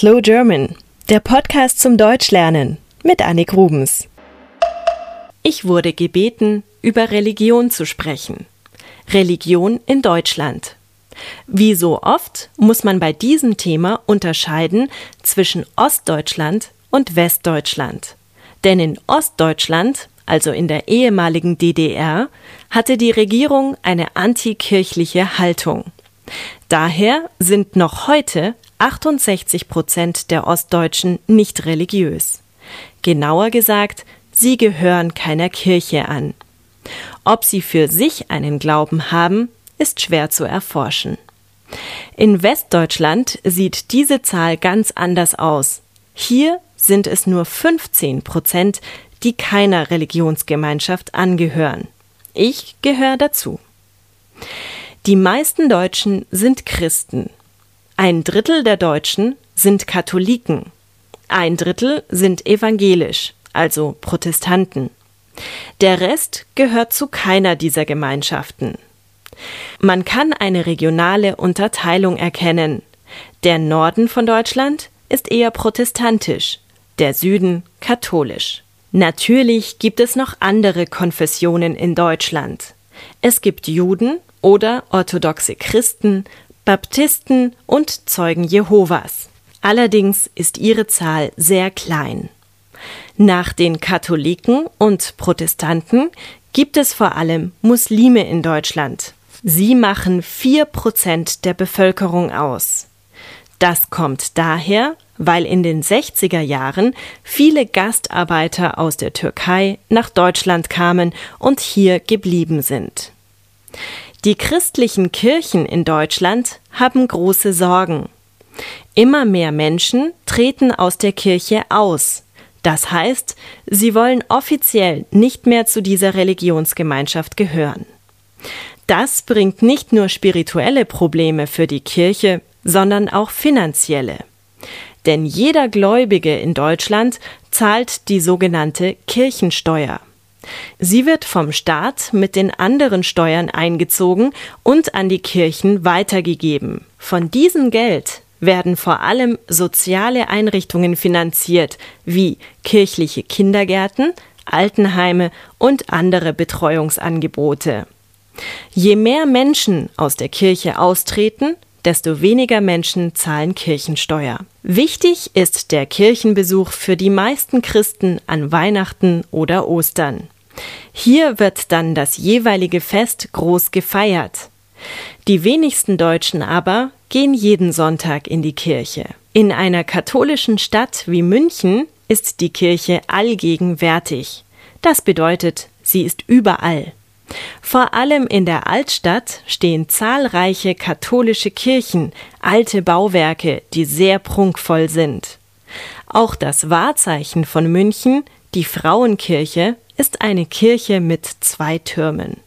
Slow German, der Podcast zum Deutschlernen mit Annik Rubens. Ich wurde gebeten, über Religion zu sprechen. Religion in Deutschland. Wie so oft muss man bei diesem Thema unterscheiden zwischen Ostdeutschland und Westdeutschland. Denn in Ostdeutschland, also in der ehemaligen DDR, hatte die Regierung eine antikirchliche Haltung. Daher sind noch heute 68 Prozent der Ostdeutschen nicht religiös. Genauer gesagt, sie gehören keiner Kirche an. Ob sie für sich einen Glauben haben, ist schwer zu erforschen. In Westdeutschland sieht diese Zahl ganz anders aus. Hier sind es nur 15 Prozent, die keiner Religionsgemeinschaft angehören. Ich gehöre dazu. Die meisten Deutschen sind Christen. Ein Drittel der Deutschen sind Katholiken. Ein Drittel sind evangelisch, also Protestanten. Der Rest gehört zu keiner dieser Gemeinschaften. Man kann eine regionale Unterteilung erkennen. Der Norden von Deutschland ist eher protestantisch, der Süden katholisch. Natürlich gibt es noch andere Konfessionen in Deutschland. Es gibt Juden oder orthodoxe Christen, Baptisten und Zeugen Jehovas. Allerdings ist ihre Zahl sehr klein. Nach den Katholiken und Protestanten gibt es vor allem Muslime in Deutschland. Sie machen vier Prozent der Bevölkerung aus. Das kommt daher, weil in den 60er Jahren viele Gastarbeiter aus der Türkei nach Deutschland kamen und hier geblieben sind. Die christlichen Kirchen in Deutschland haben große Sorgen. Immer mehr Menschen treten aus der Kirche aus. Das heißt, sie wollen offiziell nicht mehr zu dieser Religionsgemeinschaft gehören. Das bringt nicht nur spirituelle Probleme für die Kirche, sondern auch finanzielle. Denn jeder Gläubige in Deutschland zahlt die sogenannte Kirchensteuer. Sie wird vom Staat mit den anderen Steuern eingezogen und an die Kirchen weitergegeben. Von diesem Geld werden vor allem soziale Einrichtungen finanziert, wie kirchliche Kindergärten, Altenheime und andere Betreuungsangebote. Je mehr Menschen aus der Kirche austreten, desto weniger Menschen zahlen Kirchensteuer. Wichtig ist der Kirchenbesuch für die meisten Christen an Weihnachten oder Ostern. Hier wird dann das jeweilige Fest groß gefeiert. Die wenigsten Deutschen aber gehen jeden Sonntag in die Kirche. In einer katholischen Stadt wie München ist die Kirche allgegenwärtig. Das bedeutet, sie ist überall. Vor allem in der Altstadt stehen zahlreiche katholische Kirchen, alte Bauwerke, die sehr prunkvoll sind. Auch das Wahrzeichen von München, die Frauenkirche, ist eine Kirche mit zwei Türmen.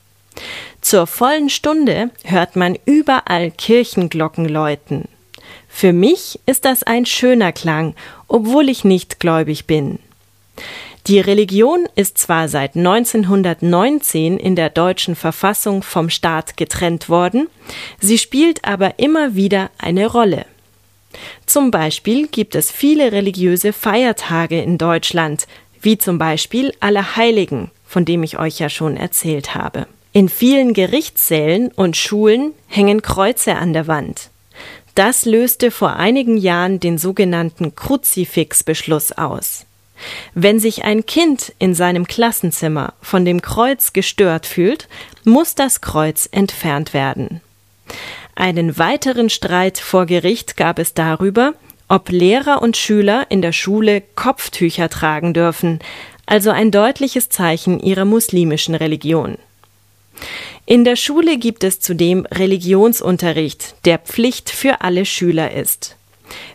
Zur vollen Stunde hört man überall Kirchenglocken läuten. Für mich ist das ein schöner Klang, obwohl ich nicht gläubig bin. Die Religion ist zwar seit 1919 in der deutschen Verfassung vom Staat getrennt worden, sie spielt aber immer wieder eine Rolle. Zum Beispiel gibt es viele religiöse Feiertage in Deutschland, wie zum Beispiel Allerheiligen, von dem ich euch ja schon erzählt habe. In vielen Gerichtssälen und Schulen hängen Kreuze an der Wand. Das löste vor einigen Jahren den sogenannten Kruzifixbeschluss aus. Wenn sich ein Kind in seinem Klassenzimmer von dem Kreuz gestört fühlt, muss das Kreuz entfernt werden. Einen weiteren Streit vor Gericht gab es darüber, ob Lehrer und Schüler in der Schule Kopftücher tragen dürfen, also ein deutliches Zeichen ihrer muslimischen Religion. In der Schule gibt es zudem Religionsunterricht, der Pflicht für alle Schüler ist.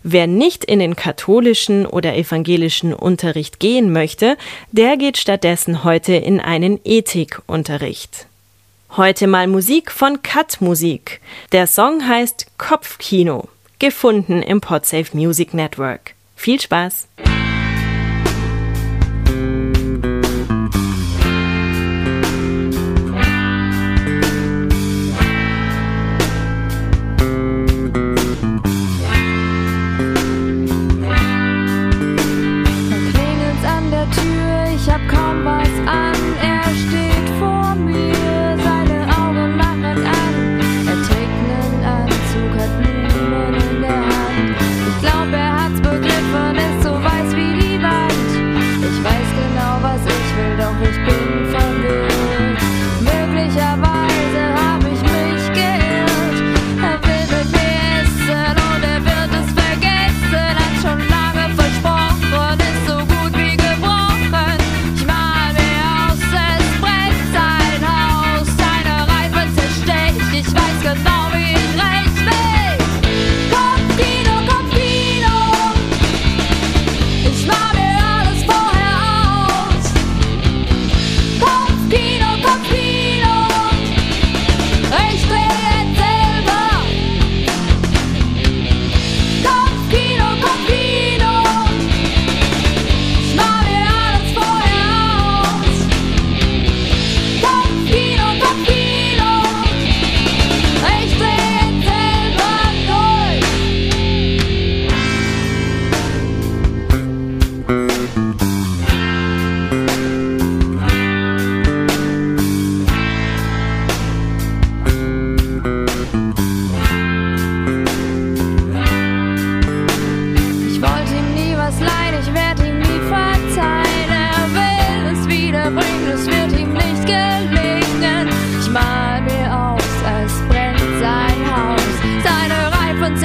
Wer nicht in den katholischen oder evangelischen Unterricht gehen möchte, der geht stattdessen heute in einen Ethikunterricht. Heute mal Musik von Cut Musik. Der Song heißt Kopfkino, gefunden im Podsafe Music Network. Viel Spaß!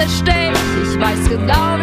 zerstört. Ich weiß genau,